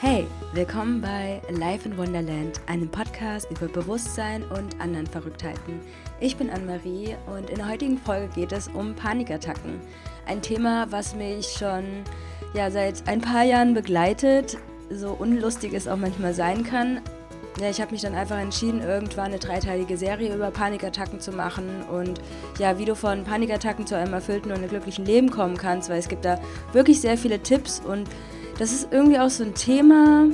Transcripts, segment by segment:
Hey, willkommen bei Life in Wonderland, einem Podcast über Bewusstsein und anderen Verrücktheiten. Ich bin Anne-Marie und in der heutigen Folge geht es um Panikattacken. Ein Thema, was mich schon ja, seit ein paar Jahren begleitet, so unlustig es auch manchmal sein kann. Ja, ich habe mich dann einfach entschieden, irgendwann eine dreiteilige Serie über Panikattacken zu machen und ja, wie du von Panikattacken zu einem erfüllten und glücklichen Leben kommen kannst, weil es gibt da wirklich sehr viele Tipps und das ist irgendwie auch so ein Thema,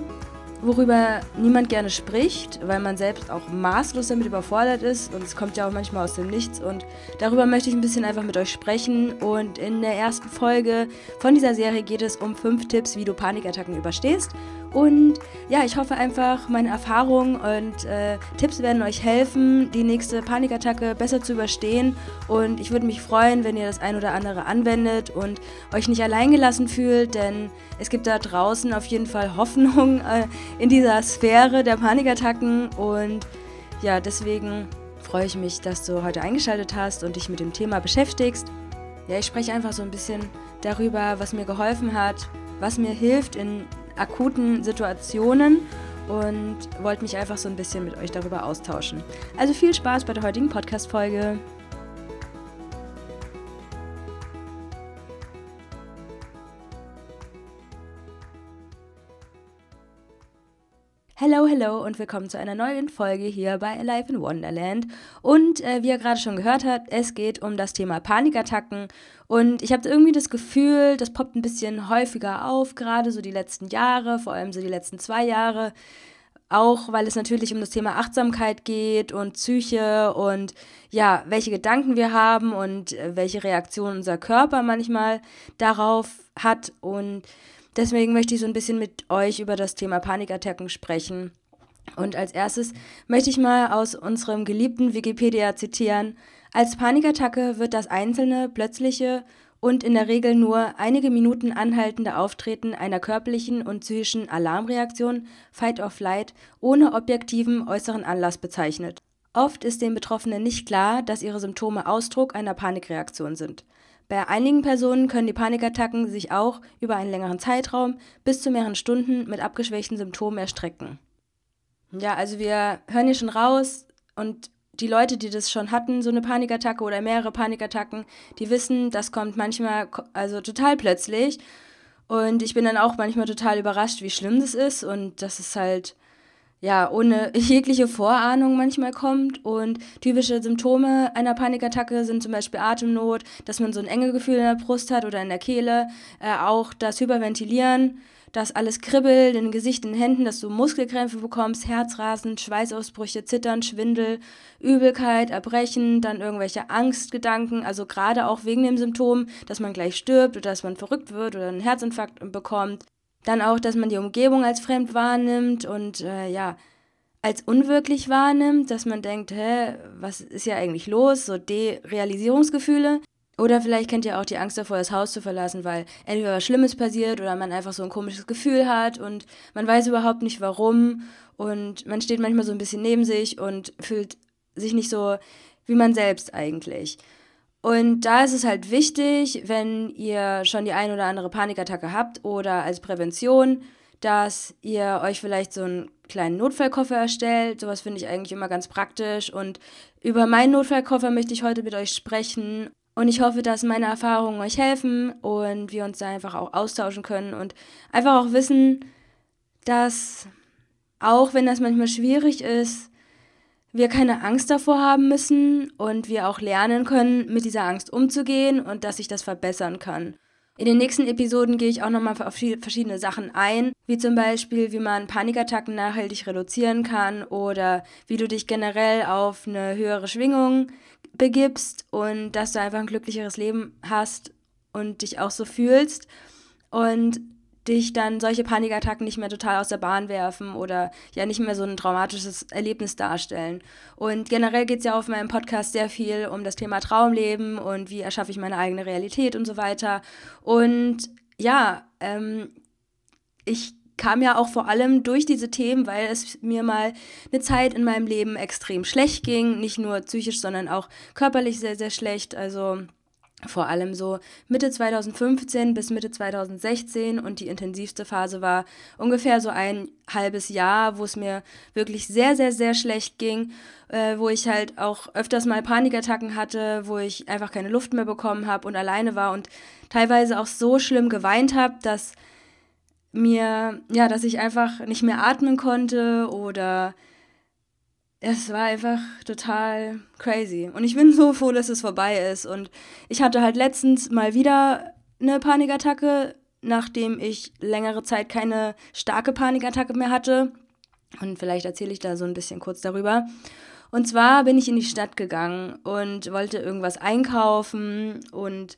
worüber niemand gerne spricht, weil man selbst auch maßlos damit überfordert ist. Und es kommt ja auch manchmal aus dem Nichts. Und darüber möchte ich ein bisschen einfach mit euch sprechen. Und in der ersten Folge von dieser Serie geht es um fünf Tipps, wie du Panikattacken überstehst. Und ja, ich hoffe einfach, meine Erfahrungen und äh, Tipps werden euch helfen, die nächste Panikattacke besser zu überstehen. Und ich würde mich freuen, wenn ihr das ein oder andere anwendet und euch nicht alleingelassen fühlt, denn es gibt da draußen auf jeden Fall Hoffnung. Äh, in dieser Sphäre der Panikattacken. Und ja, deswegen freue ich mich, dass du heute eingeschaltet hast und dich mit dem Thema beschäftigst. Ja, ich spreche einfach so ein bisschen darüber, was mir geholfen hat, was mir hilft in akuten Situationen und wollte mich einfach so ein bisschen mit euch darüber austauschen. Also viel Spaß bei der heutigen Podcast-Folge. Hello, hello und willkommen zu einer neuen Folge hier bei Alive in Wonderland. Und äh, wie ihr gerade schon gehört habt, es geht um das Thema Panikattacken. Und ich habe irgendwie das Gefühl, das poppt ein bisschen häufiger auf, gerade so die letzten Jahre, vor allem so die letzten zwei Jahre. Auch weil es natürlich um das Thema Achtsamkeit geht und Psyche und ja, welche Gedanken wir haben und äh, welche Reaktion unser Körper manchmal darauf hat. Und Deswegen möchte ich so ein bisschen mit euch über das Thema Panikattacken sprechen. Und als erstes möchte ich mal aus unserem geliebten Wikipedia zitieren. Als Panikattacke wird das einzelne, plötzliche und in der Regel nur einige Minuten anhaltende Auftreten einer körperlichen und psychischen Alarmreaktion, Fight or Flight, ohne objektiven äußeren Anlass bezeichnet. Oft ist den Betroffenen nicht klar, dass ihre Symptome Ausdruck einer Panikreaktion sind. Bei einigen Personen können die Panikattacken sich auch über einen längeren Zeitraum bis zu mehreren Stunden mit abgeschwächten Symptomen erstrecken. Ja, also wir hören hier schon raus und die Leute, die das schon hatten, so eine Panikattacke oder mehrere Panikattacken, die wissen, das kommt manchmal also total plötzlich. Und ich bin dann auch manchmal total überrascht, wie schlimm das ist und das ist halt ja, ohne jegliche Vorahnung manchmal kommt. Und typische Symptome einer Panikattacke sind zum Beispiel Atemnot, dass man so ein enge Gefühl in der Brust hat oder in der Kehle, äh, auch das Hyperventilieren, dass alles kribbelt in Gesicht, in den Händen, dass du Muskelkrämpfe bekommst, Herzrasen, Schweißausbrüche, Zittern, Schwindel, Übelkeit, Erbrechen, dann irgendwelche Angstgedanken, also gerade auch wegen dem Symptom, dass man gleich stirbt oder dass man verrückt wird oder einen Herzinfarkt bekommt. Dann auch, dass man die Umgebung als fremd wahrnimmt und äh, ja, als unwirklich wahrnimmt, dass man denkt, hä, was ist ja eigentlich los? So Derealisierungsgefühle. Oder vielleicht kennt ihr auch die Angst davor, das Haus zu verlassen, weil entweder was Schlimmes passiert oder man einfach so ein komisches Gefühl hat und man weiß überhaupt nicht warum und man steht manchmal so ein bisschen neben sich und fühlt sich nicht so wie man selbst eigentlich. Und da ist es halt wichtig, wenn ihr schon die ein oder andere Panikattacke habt oder als Prävention, dass ihr euch vielleicht so einen kleinen Notfallkoffer erstellt. Sowas finde ich eigentlich immer ganz praktisch. Und über meinen Notfallkoffer möchte ich heute mit euch sprechen. Und ich hoffe, dass meine Erfahrungen euch helfen und wir uns da einfach auch austauschen können und einfach auch wissen, dass auch wenn das manchmal schwierig ist, wir keine Angst davor haben müssen und wir auch lernen können, mit dieser Angst umzugehen und dass sich das verbessern kann. In den nächsten Episoden gehe ich auch nochmal auf verschiedene Sachen ein, wie zum Beispiel, wie man Panikattacken nachhaltig reduzieren kann oder wie du dich generell auf eine höhere Schwingung begibst und dass du einfach ein glücklicheres Leben hast und dich auch so fühlst. Und dich dann solche Panikattacken nicht mehr total aus der Bahn werfen oder ja nicht mehr so ein traumatisches Erlebnis darstellen. Und generell geht es ja auf meinem Podcast sehr viel um das Thema Traumleben und wie erschaffe ich meine eigene Realität und so weiter. Und ja, ähm, ich kam ja auch vor allem durch diese Themen, weil es mir mal eine Zeit in meinem Leben extrem schlecht ging, nicht nur psychisch, sondern auch körperlich sehr, sehr schlecht. Also vor allem so Mitte 2015 bis Mitte 2016 und die intensivste Phase war ungefähr so ein halbes Jahr, wo es mir wirklich sehr, sehr, sehr schlecht ging, äh, wo ich halt auch öfters mal Panikattacken hatte, wo ich einfach keine Luft mehr bekommen habe und alleine war und teilweise auch so schlimm geweint habe, dass mir, ja, dass ich einfach nicht mehr atmen konnte oder es war einfach total crazy. Und ich bin so froh, dass es vorbei ist. Und ich hatte halt letztens mal wieder eine Panikattacke, nachdem ich längere Zeit keine starke Panikattacke mehr hatte. Und vielleicht erzähle ich da so ein bisschen kurz darüber. Und zwar bin ich in die Stadt gegangen und wollte irgendwas einkaufen und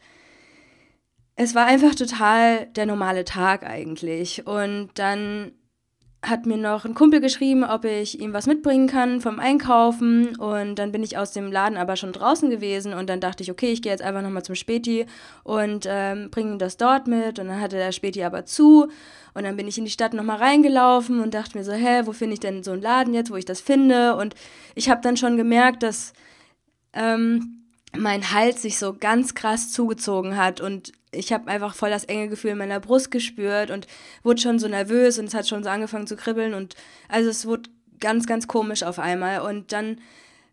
es war einfach total der normale Tag eigentlich. Und dann hat mir noch ein Kumpel geschrieben, ob ich ihm was mitbringen kann vom Einkaufen. Und dann bin ich aus dem Laden aber schon draußen gewesen. Und dann dachte ich, okay, ich gehe jetzt einfach nochmal zum Späti und ähm, bringe ihm das dort mit. Und dann hatte der Späti aber zu. Und dann bin ich in die Stadt nochmal reingelaufen und dachte mir so, hä, wo finde ich denn so einen Laden jetzt, wo ich das finde? Und ich habe dann schon gemerkt, dass ähm, mein Hals sich so ganz krass zugezogen hat und ich habe einfach voll das enge Gefühl in meiner Brust gespürt und wurde schon so nervös und es hat schon so angefangen zu kribbeln und also es wurde ganz, ganz komisch auf einmal. Und dann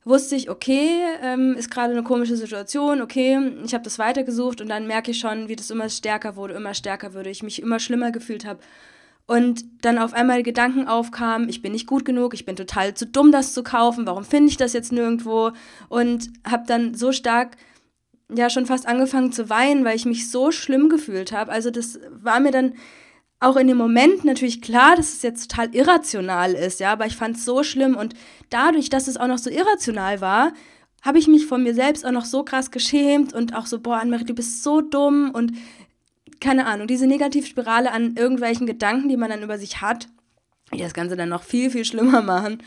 wusste ich, okay, ähm, ist gerade eine komische Situation, okay, ich habe das weitergesucht und dann merke ich schon, wie das immer stärker wurde, immer stärker wurde, ich mich immer schlimmer gefühlt habe. Und dann auf einmal Gedanken aufkamen, ich bin nicht gut genug, ich bin total zu dumm, das zu kaufen, warum finde ich das jetzt nirgendwo? Und habe dann so stark ja schon fast angefangen zu weinen, weil ich mich so schlimm gefühlt habe. Also das war mir dann auch in dem Moment natürlich klar, dass es jetzt total irrational ist, ja, aber ich fand es so schlimm und dadurch, dass es auch noch so irrational war, habe ich mich von mir selbst auch noch so krass geschämt und auch so, boah, Anne-Marie, du bist so dumm und keine Ahnung, diese Negativspirale an irgendwelchen Gedanken, die man dann über sich hat, die das Ganze dann noch viel, viel schlimmer machen.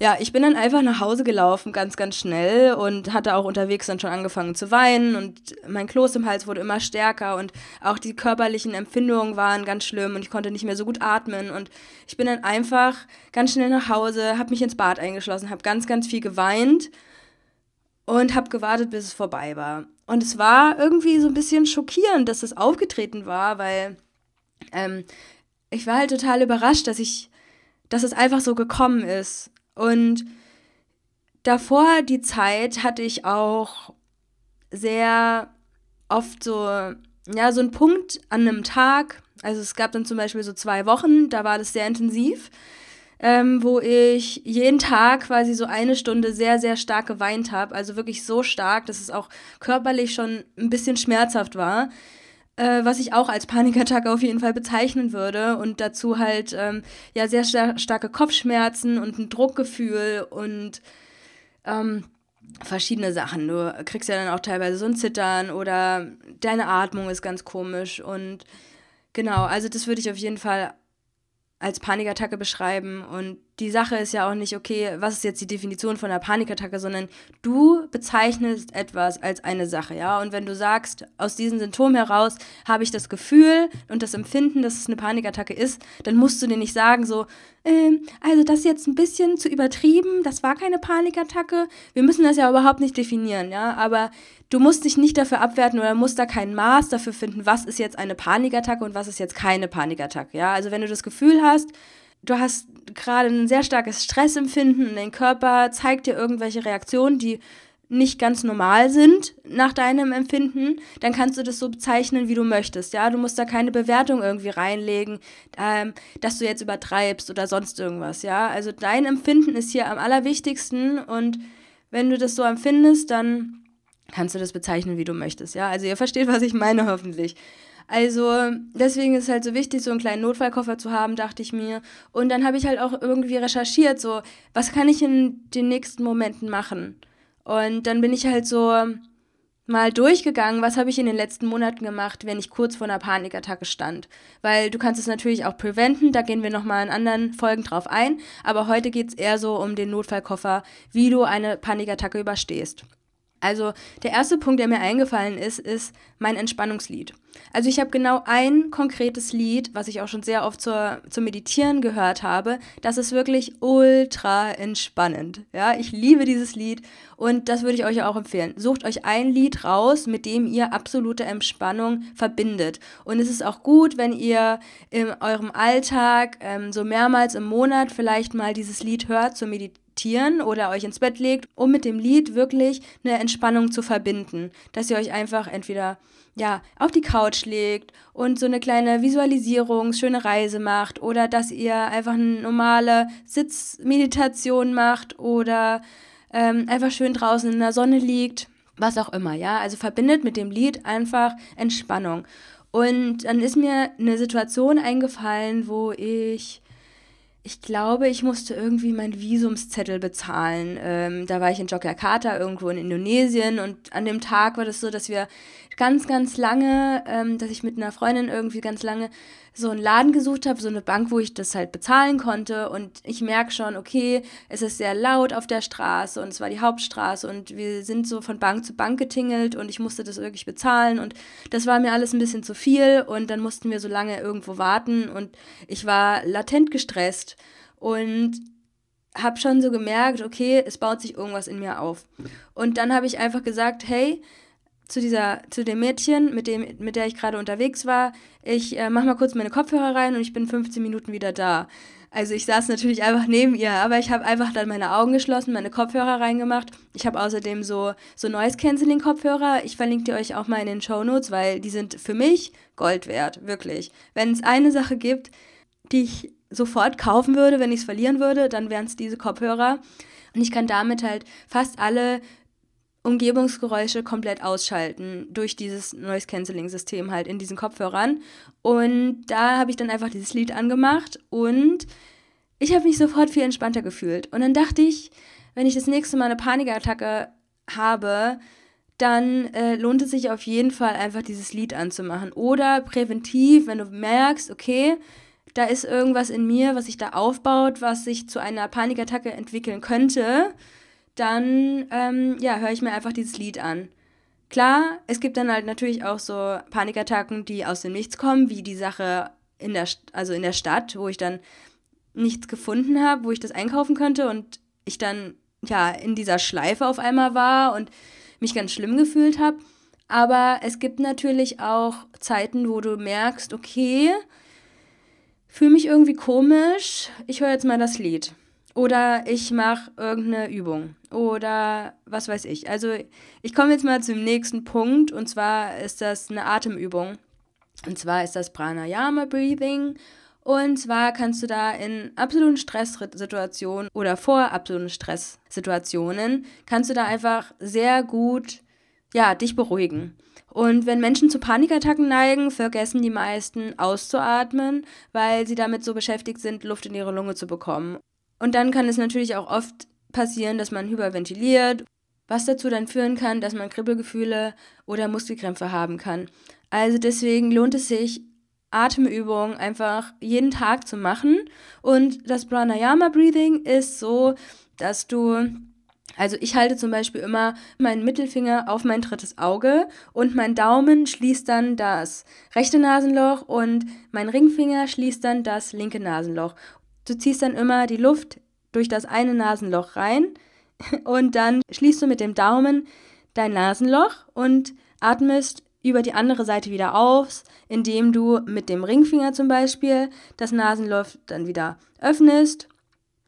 Ja, ich bin dann einfach nach Hause gelaufen, ganz, ganz schnell und hatte auch unterwegs dann schon angefangen zu weinen und mein Kloß im Hals wurde immer stärker und auch die körperlichen Empfindungen waren ganz schlimm und ich konnte nicht mehr so gut atmen und ich bin dann einfach ganz schnell nach Hause, habe mich ins Bad eingeschlossen, habe ganz, ganz viel geweint und habe gewartet, bis es vorbei war. Und es war irgendwie so ein bisschen schockierend, dass es aufgetreten war, weil ähm, ich war halt total überrascht, dass ich, dass es einfach so gekommen ist. Und davor die Zeit hatte ich auch sehr oft so, ja, so einen Punkt an einem Tag. Also es gab dann zum Beispiel so zwei Wochen, da war das sehr intensiv, ähm, wo ich jeden Tag quasi so eine Stunde sehr, sehr stark geweint habe. Also wirklich so stark, dass es auch körperlich schon ein bisschen schmerzhaft war äh, was ich auch als Panikattacke auf jeden Fall bezeichnen würde. Und dazu halt ähm, ja sehr star starke Kopfschmerzen und ein Druckgefühl und ähm, verschiedene Sachen. Du kriegst ja dann auch teilweise so ein Zittern oder deine Atmung ist ganz komisch. Und genau, also das würde ich auf jeden Fall als Panikattacke beschreiben. Und die Sache ist ja auch nicht, okay, was ist jetzt die Definition von einer Panikattacke, sondern du bezeichnest etwas als eine Sache, ja. Und wenn du sagst, aus diesen Symptomen heraus habe ich das Gefühl und das Empfinden, dass es eine Panikattacke ist, dann musst du dir nicht sagen, so, ähm, also das ist jetzt ein bisschen zu übertrieben, das war keine Panikattacke. Wir müssen das ja überhaupt nicht definieren, ja. Aber du musst dich nicht dafür abwerten oder musst da kein Maß dafür finden, was ist jetzt eine Panikattacke und was ist jetzt keine Panikattacke, ja. Also wenn du das Gefühl hast, du hast gerade ein sehr starkes Stressempfinden und dein Körper zeigt dir irgendwelche Reaktionen, die nicht ganz normal sind nach deinem Empfinden, dann kannst du das so bezeichnen, wie du möchtest. Ja, du musst da keine Bewertung irgendwie reinlegen, ähm, dass du jetzt übertreibst oder sonst irgendwas. Ja, also dein Empfinden ist hier am allerwichtigsten und wenn du das so empfindest, dann kannst du das bezeichnen, wie du möchtest. Ja, also ihr versteht, was ich meine, hoffentlich. Also deswegen ist es halt so wichtig, so einen kleinen Notfallkoffer zu haben, dachte ich mir. Und dann habe ich halt auch irgendwie recherchiert, so, was kann ich in den nächsten Momenten machen? Und dann bin ich halt so mal durchgegangen, was habe ich in den letzten Monaten gemacht, wenn ich kurz vor einer Panikattacke stand. Weil du kannst es natürlich auch preventen, da gehen wir nochmal in anderen Folgen drauf ein. Aber heute geht es eher so um den Notfallkoffer, wie du eine Panikattacke überstehst. Also der erste Punkt, der mir eingefallen ist, ist mein Entspannungslied. Also ich habe genau ein konkretes Lied, was ich auch schon sehr oft zur, zum Meditieren gehört habe. Das ist wirklich ultra entspannend. Ja, ich liebe dieses Lied und das würde ich euch auch empfehlen. Sucht euch ein Lied raus, mit dem ihr absolute Entspannung verbindet. Und es ist auch gut, wenn ihr in eurem Alltag ähm, so mehrmals im Monat vielleicht mal dieses Lied hört zur Meditation meditieren oder euch ins Bett legt, um mit dem Lied wirklich eine Entspannung zu verbinden. Dass ihr euch einfach entweder ja, auf die Couch legt und so eine kleine Visualisierung, schöne Reise macht oder dass ihr einfach eine normale Sitzmeditation macht oder ähm, einfach schön draußen in der Sonne liegt, was auch immer, ja. Also verbindet mit dem Lied einfach Entspannung. Und dann ist mir eine Situation eingefallen, wo ich ich glaube, ich musste irgendwie meinen Visumszettel bezahlen. Ähm, da war ich in Jakarta, irgendwo in Indonesien. Und an dem Tag war das so, dass wir ganz, ganz lange, ähm, dass ich mit einer Freundin irgendwie ganz lange so einen Laden gesucht habe, so eine Bank, wo ich das halt bezahlen konnte. Und ich merke schon, okay, es ist sehr laut auf der Straße und es war die Hauptstraße und wir sind so von Bank zu Bank getingelt und ich musste das wirklich bezahlen und das war mir alles ein bisschen zu viel und dann mussten wir so lange irgendwo warten und ich war latent gestresst und habe schon so gemerkt, okay, es baut sich irgendwas in mir auf. Und dann habe ich einfach gesagt, hey, zu dieser, zu dem Mädchen, mit dem, mit der ich gerade unterwegs war, ich äh, mach mal kurz meine Kopfhörer rein und ich bin 15 Minuten wieder da. Also ich saß natürlich einfach neben ihr, aber ich habe einfach dann meine Augen geschlossen, meine Kopfhörer reingemacht. Ich habe außerdem so, so Noise-Canceling-Kopfhörer. Ich verlinke die euch auch mal in den Show Notes, weil die sind für mich Gold wert, wirklich. Wenn es eine Sache gibt, die ich sofort kaufen würde, wenn ich es verlieren würde, dann wären es diese Kopfhörer. Und ich kann damit halt fast alle Umgebungsgeräusche komplett ausschalten durch dieses Noise Cancelling System halt in diesen Kopfhörern. Und da habe ich dann einfach dieses Lied angemacht und ich habe mich sofort viel entspannter gefühlt. Und dann dachte ich, wenn ich das nächste Mal eine Panikattacke habe, dann äh, lohnt es sich auf jeden Fall einfach dieses Lied anzumachen. Oder präventiv, wenn du merkst, okay, da ist irgendwas in mir, was sich da aufbaut, was sich zu einer Panikattacke entwickeln könnte, dann ähm, ja, höre ich mir einfach dieses Lied an. Klar, es gibt dann halt natürlich auch so Panikattacken, die aus dem Nichts kommen, wie die Sache in der, also in der Stadt, wo ich dann nichts gefunden habe, wo ich das einkaufen könnte und ich dann ja in dieser Schleife auf einmal war und mich ganz schlimm gefühlt habe. Aber es gibt natürlich auch Zeiten, wo du merkst, okay, fühle mich irgendwie komisch, ich höre jetzt mal das Lied. Oder ich mache irgendeine Übung. Oder was weiß ich. Also ich komme jetzt mal zum nächsten Punkt. Und zwar ist das eine Atemübung. Und zwar ist das Pranayama Breathing. Und zwar kannst du da in absoluten Stresssituationen oder vor absoluten Stresssituationen, kannst du da einfach sehr gut, ja, dich beruhigen. Und wenn Menschen zu Panikattacken neigen, vergessen die meisten auszuatmen, weil sie damit so beschäftigt sind, Luft in ihre Lunge zu bekommen. Und dann kann es natürlich auch oft passieren, dass man hyperventiliert, was dazu dann führen kann, dass man Kribbelgefühle oder Muskelkrämpfe haben kann. Also deswegen lohnt es sich, Atemübungen einfach jeden Tag zu machen. Und das Pranayama Breathing ist so, dass du also ich halte zum Beispiel immer meinen Mittelfinger auf mein drittes Auge und mein Daumen schließt dann das rechte Nasenloch und mein Ringfinger schließt dann das linke Nasenloch. Du ziehst dann immer die Luft durch das eine Nasenloch rein und dann schließt du mit dem Daumen dein Nasenloch und atmest über die andere Seite wieder aus, indem du mit dem Ringfinger zum Beispiel das Nasenloch dann wieder öffnest.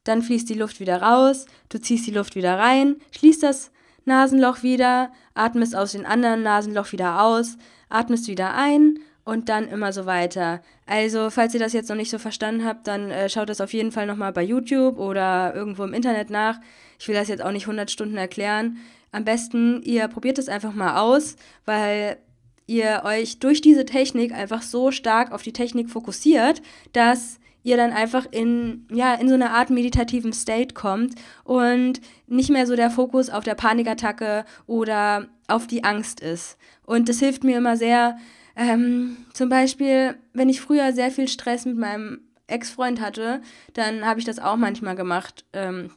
Dann fließt die Luft wieder raus, du ziehst die Luft wieder rein, schließt das Nasenloch wieder, atmest aus dem anderen Nasenloch wieder aus, atmest wieder ein und dann immer so weiter. Also, falls ihr das jetzt noch nicht so verstanden habt, dann äh, schaut das auf jeden Fall nochmal bei YouTube oder irgendwo im Internet nach. Ich will das jetzt auch nicht 100 Stunden erklären. Am besten, ihr probiert es einfach mal aus, weil ihr euch durch diese Technik einfach so stark auf die Technik fokussiert, dass ihr dann einfach in, ja, in so eine Art meditativen State kommt und nicht mehr so der Fokus auf der Panikattacke oder auf die Angst ist. Und das hilft mir immer sehr, ähm, zum Beispiel, wenn ich früher sehr viel Stress mit meinem Ex-Freund hatte, dann habe ich das auch manchmal gemacht. Ähm,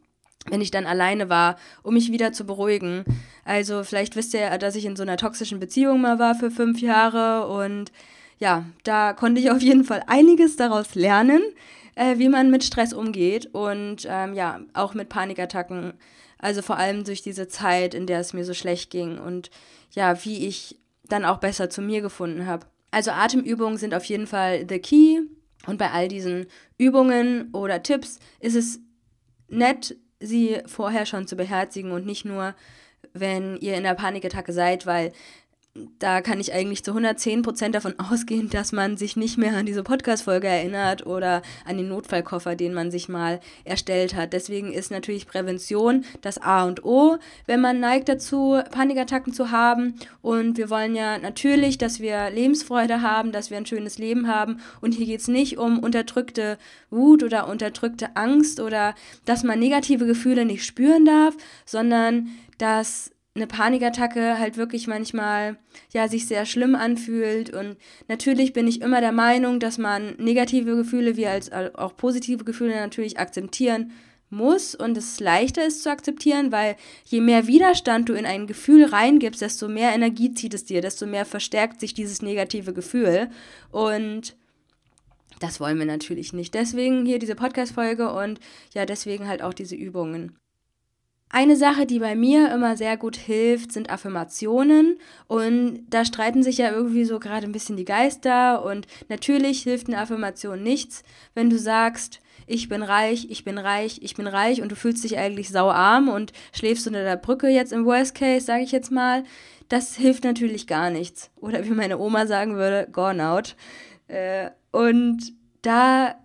wenn ich dann alleine war, um mich wieder zu beruhigen. Also vielleicht wisst ihr ja, dass ich in so einer toxischen Beziehung mal war für fünf Jahre und ja, da konnte ich auf jeden Fall einiges daraus lernen, äh, wie man mit Stress umgeht und ähm, ja, auch mit Panikattacken. Also vor allem durch diese Zeit, in der es mir so schlecht ging und ja, wie ich dann auch besser zu mir gefunden habe. Also Atemübungen sind auf jeden Fall the key. Und bei all diesen Übungen oder Tipps ist es nett, sie vorher schon zu beherzigen und nicht nur, wenn ihr in der Panikattacke seid, weil da kann ich eigentlich zu 110 Prozent davon ausgehen, dass man sich nicht mehr an diese Podcast-Folge erinnert oder an den Notfallkoffer, den man sich mal erstellt hat. Deswegen ist natürlich Prävention das A und O, wenn man neigt dazu, Panikattacken zu haben. Und wir wollen ja natürlich, dass wir Lebensfreude haben, dass wir ein schönes Leben haben. Und hier geht es nicht um unterdrückte Wut oder unterdrückte Angst oder dass man negative Gefühle nicht spüren darf, sondern dass eine Panikattacke halt wirklich manchmal ja sich sehr schlimm anfühlt und natürlich bin ich immer der Meinung, dass man negative Gefühle wie als auch positive Gefühle natürlich akzeptieren muss und es leichter ist zu akzeptieren, weil je mehr Widerstand du in ein Gefühl reingibst, desto mehr Energie zieht es dir, desto mehr verstärkt sich dieses negative Gefühl und das wollen wir natürlich nicht. Deswegen hier diese Podcast-Folge und ja, deswegen halt auch diese Übungen. Eine Sache, die bei mir immer sehr gut hilft, sind Affirmationen. Und da streiten sich ja irgendwie so gerade ein bisschen die Geister. Und natürlich hilft eine Affirmation nichts, wenn du sagst, ich bin reich, ich bin reich, ich bin reich und du fühlst dich eigentlich sauarm und schläfst unter der Brücke jetzt im Worst Case, sage ich jetzt mal. Das hilft natürlich gar nichts. Oder wie meine Oma sagen würde, gone out. Äh, und da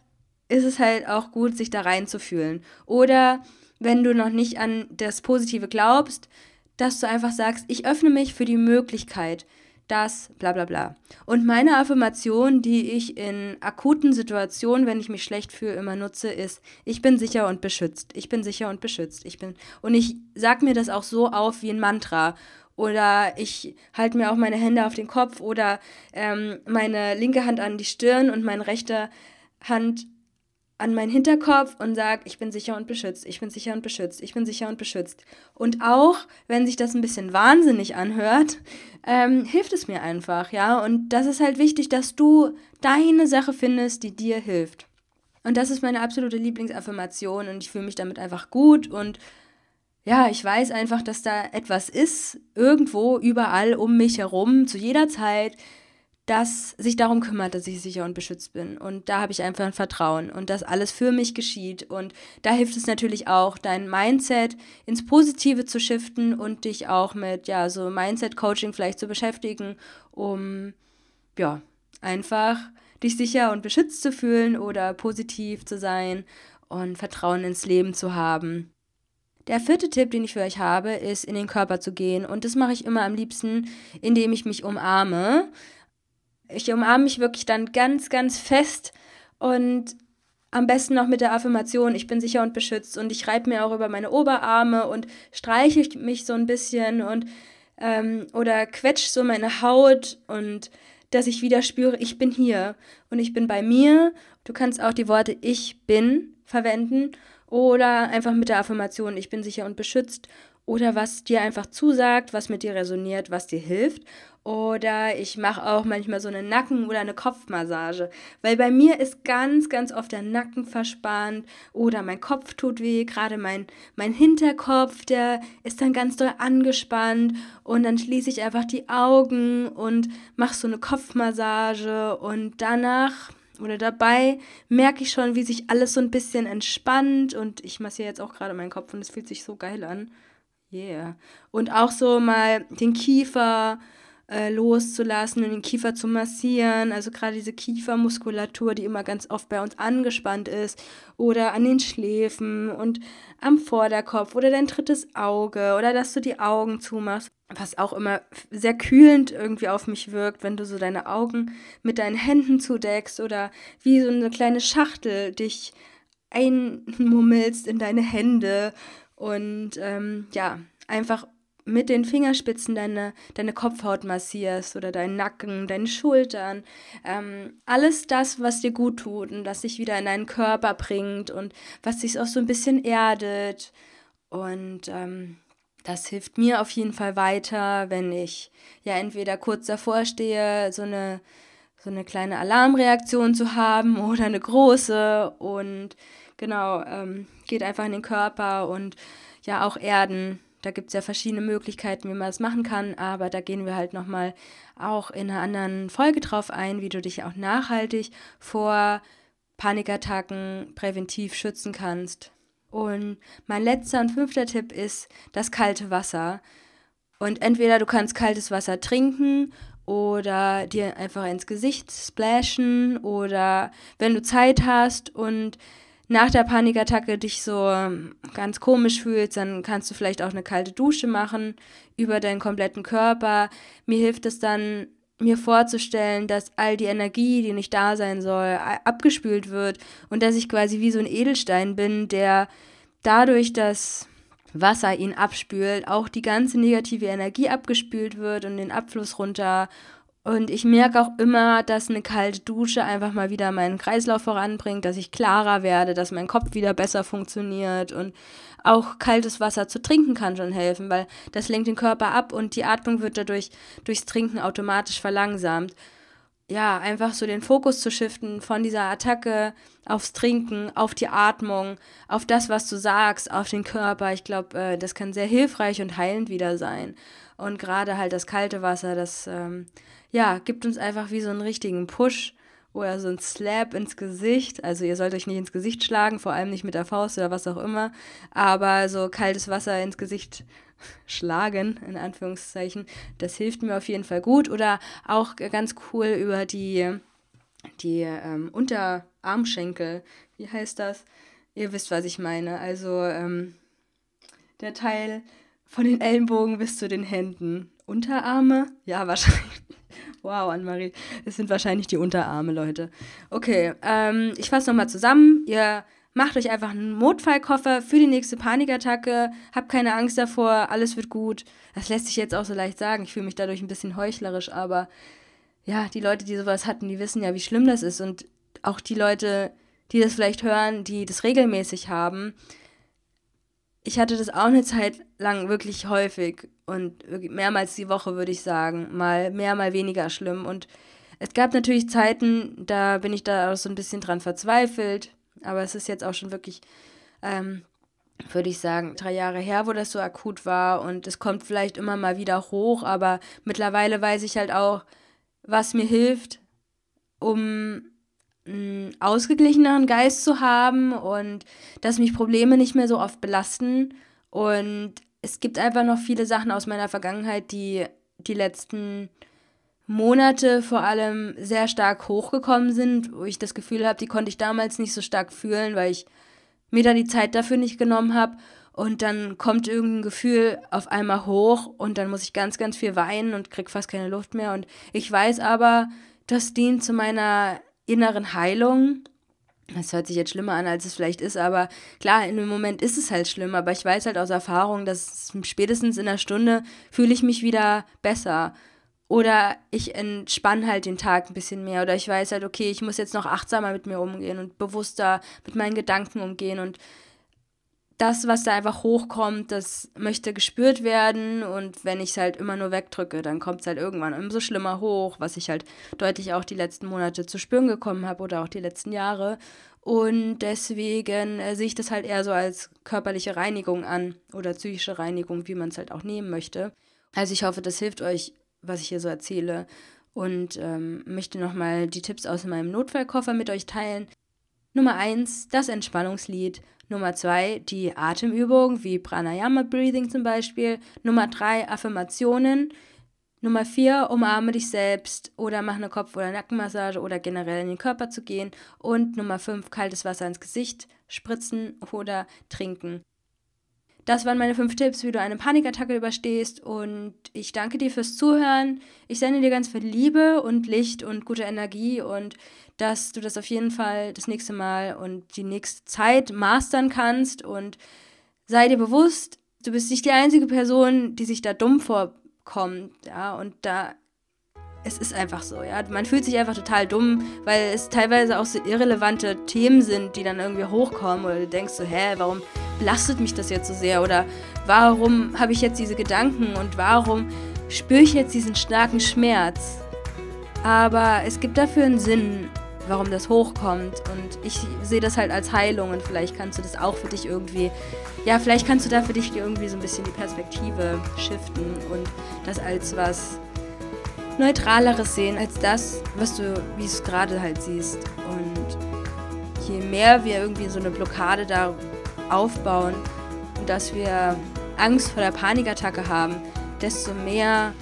ist es halt auch gut, sich da reinzufühlen. Oder wenn du noch nicht an das Positive glaubst, dass du einfach sagst, ich öffne mich für die Möglichkeit, dass bla bla bla. Und meine Affirmation, die ich in akuten Situationen, wenn ich mich schlecht fühle, immer nutze, ist, ich bin sicher und beschützt. Ich bin sicher und beschützt. Ich bin und ich sag mir das auch so auf wie ein Mantra. Oder ich halte mir auch meine Hände auf den Kopf oder ähm, meine linke Hand an die Stirn und meine rechte Hand an meinen Hinterkopf und sage, ich bin sicher und beschützt, ich bin sicher und beschützt, ich bin sicher und beschützt. Und auch, wenn sich das ein bisschen wahnsinnig anhört, ähm, hilft es mir einfach, ja. Und das ist halt wichtig, dass du deine Sache findest, die dir hilft. Und das ist meine absolute Lieblingsaffirmation und ich fühle mich damit einfach gut und ja, ich weiß einfach, dass da etwas ist, irgendwo, überall um mich herum, zu jeder Zeit, das sich darum kümmert, dass ich sicher und beschützt bin. Und da habe ich einfach ein Vertrauen und dass alles für mich geschieht. Und da hilft es natürlich auch, dein Mindset ins Positive zu shiften und dich auch mit, ja, so Mindset-Coaching vielleicht zu beschäftigen, um, ja, einfach dich sicher und beschützt zu fühlen oder positiv zu sein und Vertrauen ins Leben zu haben. Der vierte Tipp, den ich für euch habe, ist in den Körper zu gehen. Und das mache ich immer am liebsten, indem ich mich umarme ich umarme mich wirklich dann ganz, ganz fest und am besten noch mit der Affirmation, ich bin sicher und beschützt und ich reibe mir auch über meine Oberarme und streiche mich so ein bisschen und ähm, oder quetsche so meine Haut und dass ich wieder spüre, ich bin hier und ich bin bei mir. Du kannst auch die Worte ich bin verwenden oder einfach mit der Affirmation, ich bin sicher und beschützt oder was dir einfach zusagt, was mit dir resoniert, was dir hilft. Oder ich mache auch manchmal so eine Nacken- oder eine Kopfmassage. Weil bei mir ist ganz, ganz oft der Nacken verspannt oder mein Kopf tut weh. Gerade mein, mein Hinterkopf, der ist dann ganz doll angespannt. Und dann schließe ich einfach die Augen und mache so eine Kopfmassage. Und danach oder dabei merke ich schon, wie sich alles so ein bisschen entspannt. Und ich massiere jetzt auch gerade meinen Kopf und es fühlt sich so geil an. Yeah. Und auch so mal den Kiefer äh, loszulassen und den Kiefer zu massieren. Also gerade diese Kiefermuskulatur, die immer ganz oft bei uns angespannt ist. Oder an den Schläfen und am Vorderkopf oder dein drittes Auge oder dass du die Augen zumachst. Was auch immer sehr kühlend irgendwie auf mich wirkt, wenn du so deine Augen mit deinen Händen zudeckst oder wie so eine kleine Schachtel dich einmummelst in deine Hände und ähm, ja, einfach mit den Fingerspitzen deine, deine Kopfhaut massierst oder deinen Nacken, deine Schultern. Ähm, alles das, was dir gut tut und das dich wieder in deinen Körper bringt und was dich auch so ein bisschen erdet. Und ähm, das hilft mir auf jeden Fall weiter, wenn ich ja entweder kurz davor stehe, so eine, so eine kleine Alarmreaktion zu haben oder eine große und genau, ähm, geht einfach in den Körper und ja auch Erden. Da gibt es ja verschiedene Möglichkeiten, wie man das machen kann, aber da gehen wir halt nochmal auch in einer anderen Folge drauf ein, wie du dich auch nachhaltig vor Panikattacken präventiv schützen kannst. Und mein letzter und fünfter Tipp ist das kalte Wasser. Und entweder du kannst kaltes Wasser trinken oder dir einfach ins Gesicht splashen oder wenn du Zeit hast und nach der Panikattacke dich so ganz komisch fühlst, dann kannst du vielleicht auch eine kalte Dusche machen über deinen kompletten Körper. Mir hilft es dann, mir vorzustellen, dass all die Energie, die nicht da sein soll, abgespült wird und dass ich quasi wie so ein Edelstein bin, der dadurch, dass Wasser ihn abspült, auch die ganze negative Energie abgespült wird und den Abfluss runter. Und ich merke auch immer, dass eine kalte Dusche einfach mal wieder meinen Kreislauf voranbringt, dass ich klarer werde, dass mein Kopf wieder besser funktioniert und auch kaltes Wasser zu trinken kann schon helfen, weil das lenkt den Körper ab und die Atmung wird dadurch durchs Trinken automatisch verlangsamt. Ja, einfach so den Fokus zu shiften von dieser Attacke aufs Trinken, auf die Atmung, auf das, was du sagst, auf den Körper. Ich glaube, äh, das kann sehr hilfreich und heilend wieder sein. Und gerade halt das kalte Wasser, das ähm, ja, gibt uns einfach wie so einen richtigen Push oder so ein Slap ins Gesicht. Also ihr sollt euch nicht ins Gesicht schlagen, vor allem nicht mit der Faust oder was auch immer. Aber so kaltes Wasser ins Gesicht schlagen, in Anführungszeichen, das hilft mir auf jeden Fall gut. Oder auch ganz cool über die, die ähm, Unterarmschenkel. Wie heißt das? Ihr wisst, was ich meine. Also ähm, der Teil von den Ellenbogen bis zu den Händen. Unterarme? Ja, wahrscheinlich. Wow, Annemarie, es sind wahrscheinlich die Unterarme, Leute. Okay, ähm, ich fasse nochmal zusammen. Ihr macht euch einfach einen Notfallkoffer für die nächste Panikattacke. Habt keine Angst davor, alles wird gut. Das lässt sich jetzt auch so leicht sagen. Ich fühle mich dadurch ein bisschen heuchlerisch, aber ja, die Leute, die sowas hatten, die wissen ja, wie schlimm das ist. Und auch die Leute, die das vielleicht hören, die das regelmäßig haben, ich hatte das auch eine Zeit lang wirklich häufig und mehrmals die Woche, würde ich sagen. Mal mehr, mal weniger schlimm. Und es gab natürlich Zeiten, da bin ich da auch so ein bisschen dran verzweifelt. Aber es ist jetzt auch schon wirklich, ähm, würde ich sagen, drei Jahre her, wo das so akut war. Und es kommt vielleicht immer mal wieder hoch. Aber mittlerweile weiß ich halt auch, was mir hilft, um einen ausgeglicheneren Geist zu haben und dass mich Probleme nicht mehr so oft belasten. Und es gibt einfach noch viele Sachen aus meiner Vergangenheit, die die letzten Monate vor allem sehr stark hochgekommen sind, wo ich das Gefühl habe, die konnte ich damals nicht so stark fühlen, weil ich mir da die Zeit dafür nicht genommen habe. Und dann kommt irgendein Gefühl auf einmal hoch und dann muss ich ganz, ganz viel weinen und krieg fast keine Luft mehr. Und ich weiß aber, das dient zu meiner inneren Heilung. Das hört sich jetzt schlimmer an, als es vielleicht ist, aber klar, in dem Moment ist es halt schlimm, aber ich weiß halt aus Erfahrung, dass spätestens in einer Stunde fühle ich mich wieder besser. Oder ich entspanne halt den Tag ein bisschen mehr. Oder ich weiß halt, okay, ich muss jetzt noch achtsamer mit mir umgehen und bewusster mit meinen Gedanken umgehen. Und das, was da einfach hochkommt, das möchte gespürt werden und wenn ich es halt immer nur wegdrücke, dann kommt es halt irgendwann umso schlimmer hoch, was ich halt deutlich auch die letzten Monate zu spüren gekommen habe oder auch die letzten Jahre. Und deswegen äh, sehe ich das halt eher so als körperliche Reinigung an oder psychische Reinigung, wie man es halt auch nehmen möchte. Also ich hoffe, das hilft euch, was ich hier so erzähle. Und ähm, möchte nochmal die Tipps aus meinem Notfallkoffer mit euch teilen. Nummer 1, das Entspannungslied. Nummer zwei die Atemübung, wie Pranayama Breathing zum Beispiel. Nummer drei Affirmationen. Nummer vier, umarme dich selbst oder mach eine Kopf- oder Nackenmassage oder generell in den Körper zu gehen. Und Nummer fünf, kaltes Wasser ins Gesicht spritzen oder trinken. Das waren meine fünf Tipps, wie du eine Panikattacke überstehst. Und ich danke dir fürs Zuhören. Ich sende dir ganz viel Liebe und Licht und gute Energie und dass du das auf jeden Fall das nächste Mal und die nächste Zeit mastern kannst. Und sei dir bewusst, du bist nicht die einzige Person, die sich da dumm vorkommt. Ja, und da es ist einfach so, ja. Man fühlt sich einfach total dumm, weil es teilweise auch so irrelevante Themen sind, die dann irgendwie hochkommen oder du denkst so, hä, warum belastet mich das jetzt so sehr oder warum habe ich jetzt diese Gedanken und warum spüre ich jetzt diesen starken Schmerz. Aber es gibt dafür einen Sinn, warum das hochkommt und ich sehe das halt als Heilung und vielleicht kannst du das auch für dich irgendwie, ja, vielleicht kannst du da für dich irgendwie so ein bisschen die Perspektive shiften und das als was Neutraleres sehen, als das, was du, wie es gerade halt siehst. Und je mehr wir irgendwie so eine Blockade da aufbauen und dass wir Angst vor der Panikattacke haben, desto mehr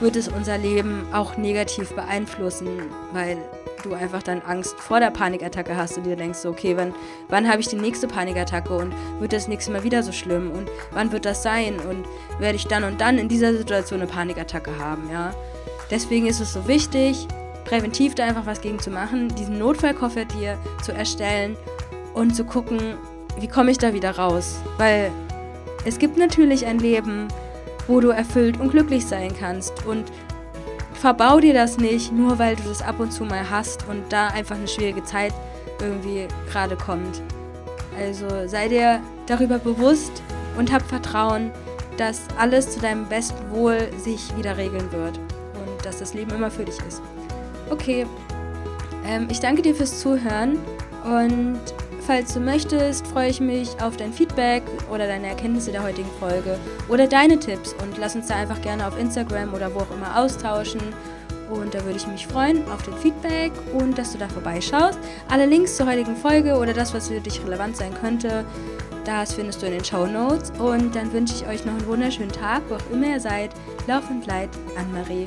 wird es unser Leben auch negativ beeinflussen, weil du einfach dann Angst vor der Panikattacke hast und dir denkst, okay, wann, wann habe ich die nächste Panikattacke und wird das nächste Mal wieder so schlimm und wann wird das sein und werde ich dann und dann in dieser Situation eine Panikattacke haben, ja. Deswegen ist es so wichtig, präventiv da einfach was gegen zu machen, diesen Notfallkoffer dir zu erstellen und zu gucken, wie komme ich da wieder raus? Weil es gibt natürlich ein Leben, wo du erfüllt und glücklich sein kannst und verbau dir das nicht, nur weil du das ab und zu mal hast und da einfach eine schwierige Zeit irgendwie gerade kommt. Also sei dir darüber bewusst und hab Vertrauen, dass alles zu deinem besten Wohl sich wieder regeln wird und dass das Leben immer für dich ist. Okay, ähm, ich danke dir fürs Zuhören und falls du möchtest, freue ich mich auf dein Feedback oder deine Erkenntnisse der heutigen Folge oder deine Tipps und lass uns da einfach gerne auf Instagram oder wo auch immer austauschen. Und da würde ich mich freuen auf den Feedback und dass du da vorbeischaust. Alle Links zur heutigen Folge oder das, was für dich relevant sein könnte, das findest du in den Show Notes. Und dann wünsche ich euch noch einen wunderschönen Tag, wo auch immer ihr seid. Lauf und Leid, Anne-Marie.